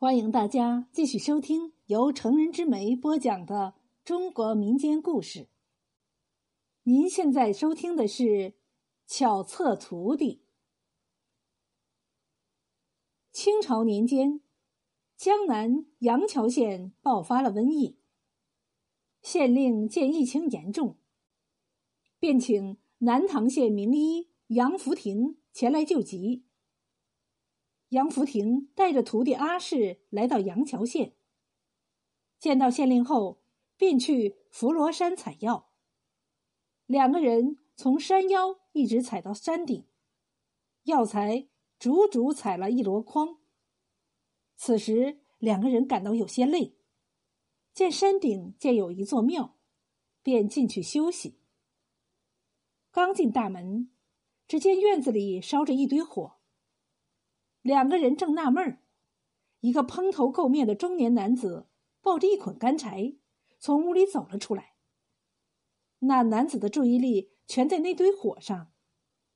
欢迎大家继续收听由成人之美播讲的中国民间故事。您现在收听的是《巧测徒弟》。清朝年间，江南杨桥县爆发了瘟疫，县令见疫情严重，便请南唐县名医杨福亭前来救急。杨福亭带着徒弟阿氏来到杨桥县，见到县令后，便去伏罗山采药。两个人从山腰一直采到山顶，药材足足采了一箩筐。此时，两个人感到有些累，见山顶建有一座庙，便进去休息。刚进大门，只见院子里烧着一堆火。两个人正纳闷儿，一个蓬头垢面的中年男子抱着一捆干柴从屋里走了出来。那男子的注意力全在那堆火上，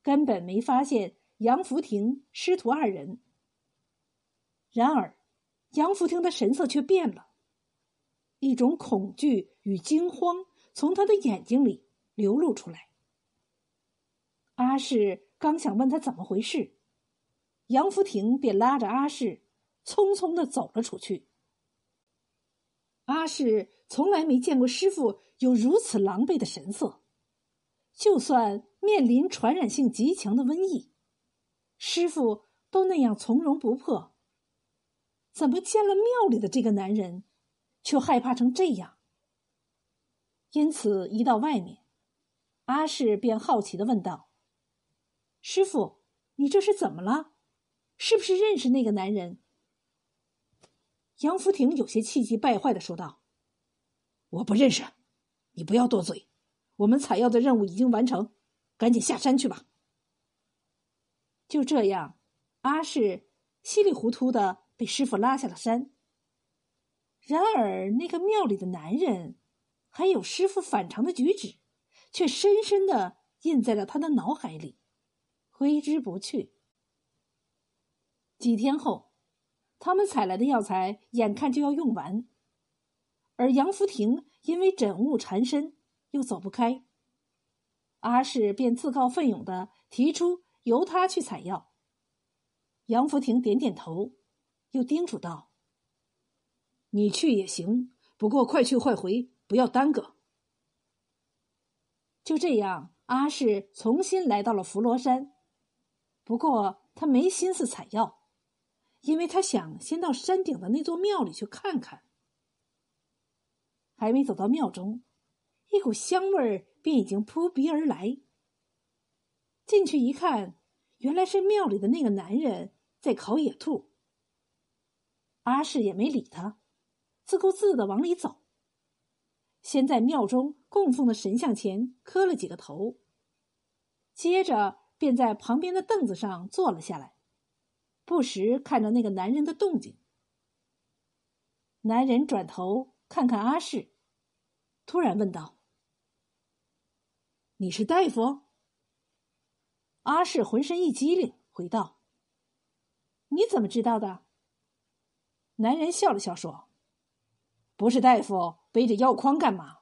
根本没发现杨福亭师徒二人。然而，杨福亭的神色却变了，一种恐惧与惊慌从他的眼睛里流露出来。阿氏刚想问他怎么回事。杨福亭便拉着阿氏，匆匆的走了出去。阿氏从来没见过师傅有如此狼狈的神色，就算面临传染性极强的瘟疫，师傅都那样从容不迫。怎么见了庙里的这个男人，却害怕成这样？因此，一到外面，阿氏便好奇的问道：“师傅，你这是怎么了？”是不是认识那个男人？杨福亭有些气急败坏的说道：“我不认识，你不要多嘴。我们采药的任务已经完成，赶紧下山去吧。”就这样，阿氏稀里糊涂的被师傅拉下了山。然而，那个庙里的男人，还有师傅反常的举止，却深深的印在了他的脑海里，挥之不去。几天后，他们采来的药材眼看就要用完，而杨福亭因为枕雾缠身，又走不开。阿氏便自告奋勇的提出由他去采药。杨福亭点点头，又叮嘱道：“你去也行，不过快去快回，不要耽搁。”就这样，阿氏重新来到了伏罗山，不过他没心思采药。因为他想先到山顶的那座庙里去看看，还没走到庙中，一股香味儿便已经扑鼻而来。进去一看，原来是庙里的那个男人在烤野兔。阿氏也没理他，自顾自的往里走。先在庙中供奉的神像前磕了几个头，接着便在旁边的凳子上坐了下来。不时看着那个男人的动静。男人转头看看阿氏，突然问道：“你是大夫？”阿氏浑身一激灵，回道：“你怎么知道的？”男人笑了笑说：“不是大夫，背着药筐干嘛？”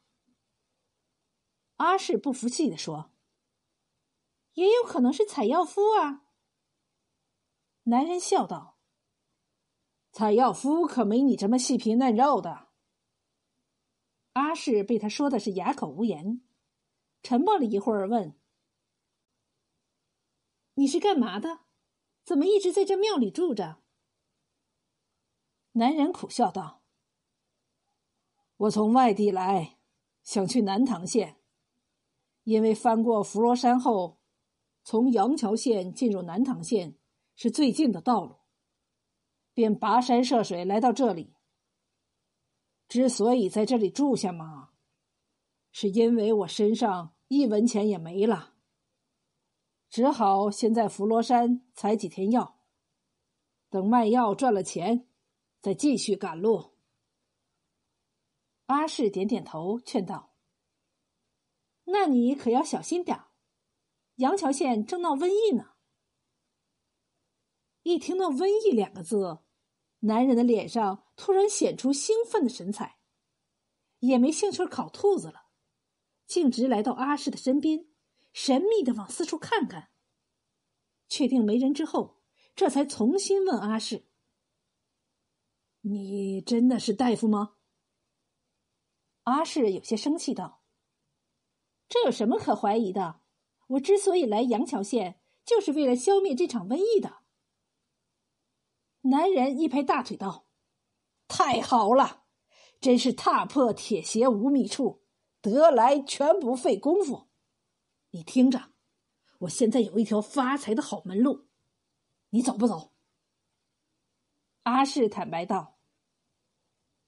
阿氏不服气的说：“也有可能是采药夫啊。”男人笑道：“采药夫可没你这么细皮嫩肉的。”阿氏被他说的是哑口无言，沉默了一会儿，问：“你是干嘛的？怎么一直在这庙里住着？”男人苦笑道：“我从外地来，想去南唐县，因为翻过伏罗山后，从杨桥县进入南唐县。”是最近的道路，便跋山涉水来到这里。之所以在这里住下嘛，是因为我身上一文钱也没了，只好先在伏罗山采几天药，等卖药赚了钱，再继续赶路。阿氏点点头，劝道：“那你可要小心点儿，杨桥县正闹瘟疫呢。”一听到“瘟疫”两个字，男人的脸上突然显出兴奋的神采，也没兴趣烤兔子了，径直来到阿氏的身边，神秘的往四处看看。确定没人之后，这才重新问阿氏：“你真的是大夫吗？”阿氏有些生气道：“这有什么可怀疑的？我之所以来杨桥县，就是为了消灭这场瘟疫的。”男人一拍大腿道：“太好了，真是踏破铁鞋无觅处，得来全不费工夫。你听着，我现在有一条发财的好门路，你走不走？”阿氏坦白道：“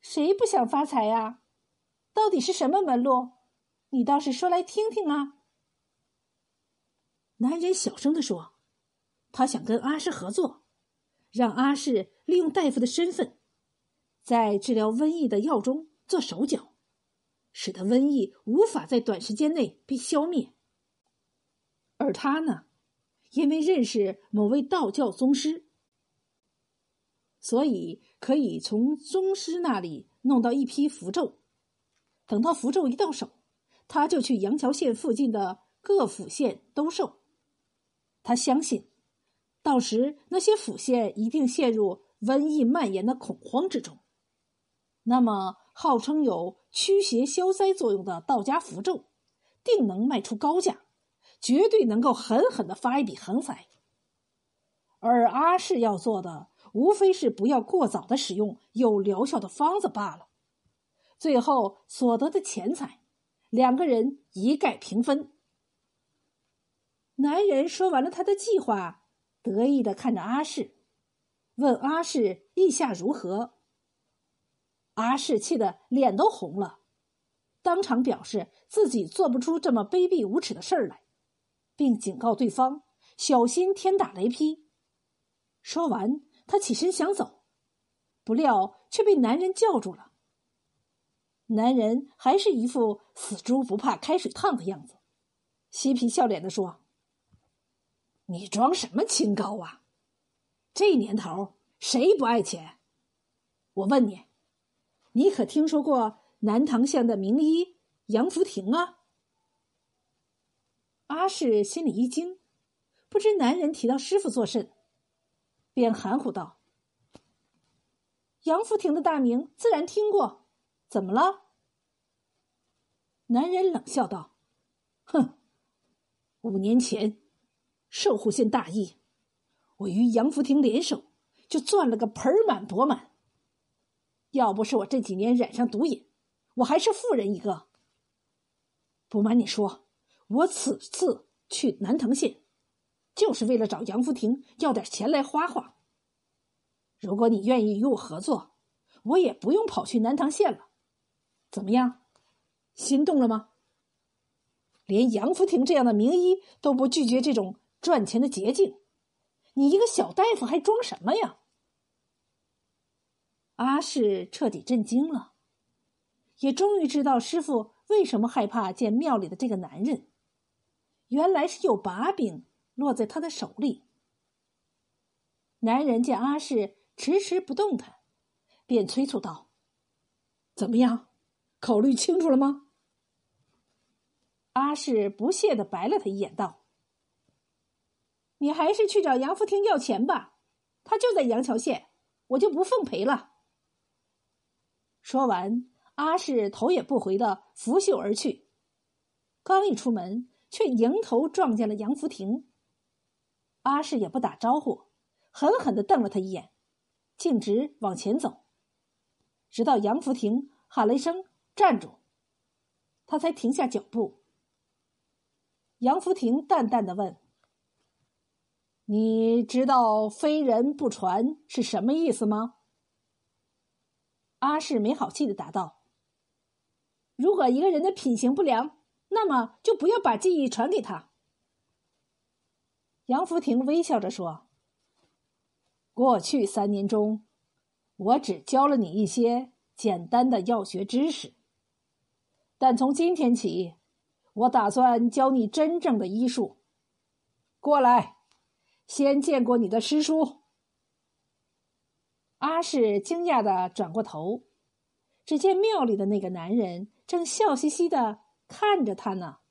谁不想发财呀？到底是什么门路？你倒是说来听听啊！”男人小声的说：“他想跟阿氏合作。”让阿氏利用大夫的身份，在治疗瘟疫的药中做手脚，使得瘟疫无法在短时间内被消灭。而他呢，因为认识某位道教宗师，所以可以从宗师那里弄到一批符咒。等到符咒一到手，他就去杨桥县附近的各府县兜售。他相信。到时，那些府县一定陷入瘟疫蔓延的恐慌之中。那么，号称有驱邪消灾作用的道家符咒，定能卖出高价，绝对能够狠狠的发一笔横财。而阿氏要做的，无非是不要过早的使用有疗效的方子罢了。最后所得的钱财，两个人一概平分。男人说完了他的计划。得意的看着阿氏，问阿氏意下如何。阿氏气得脸都红了，当场表示自己做不出这么卑鄙无耻的事儿来，并警告对方小心天打雷劈。说完，他起身想走，不料却被男人叫住了。男人还是一副死猪不怕开水烫的样子，嬉皮笑脸的说。你装什么清高啊？这年头谁不爱钱？我问你，你可听说过南唐县的名医杨福亭啊？阿氏心里一惊，不知男人提到师傅作甚，便含糊道：“杨福亭的大名自然听过，怎么了？”男人冷笑道：“哼，五年前。”寿户县大疫，我与杨福亭联手，就赚了个盆满钵满。要不是我这几年染上毒瘾，我还是富人一个。不瞒你说，我此次去南藤县，就是为了找杨福亭要点钱来花花。如果你愿意与我合作，我也不用跑去南唐县了。怎么样，心动了吗？连杨福亭这样的名医都不拒绝这种。赚钱的捷径，你一个小大夫还装什么呀？阿氏彻底震惊了，也终于知道师傅为什么害怕见庙里的这个男人，原来是有把柄落在他的手里。男人见阿氏迟迟不动弹，便催促道：“怎么样，考虑清楚了吗？”阿氏不屑的白了他一眼，道。你还是去找杨福亭要钱吧，他就在杨桥县，我就不奉陪了。说完，阿氏头也不回的拂袖而去。刚一出门，却迎头撞见了杨福亭。阿氏也不打招呼，狠狠的瞪了他一眼，径直往前走，直到杨福亭喊了一声“站住”，他才停下脚步。杨福亭淡淡的问。你知道“非人不传”是什么意思吗？阿氏没好气的答道：“如果一个人的品行不良，那么就不要把记忆传给他。”杨福亭微笑着说：“过去三年中，我只教了你一些简单的药学知识，但从今天起，我打算教你真正的医术。过来。”先见过你的师叔。阿氏惊讶的转过头，只见庙里的那个男人正笑嘻嘻的看着他呢。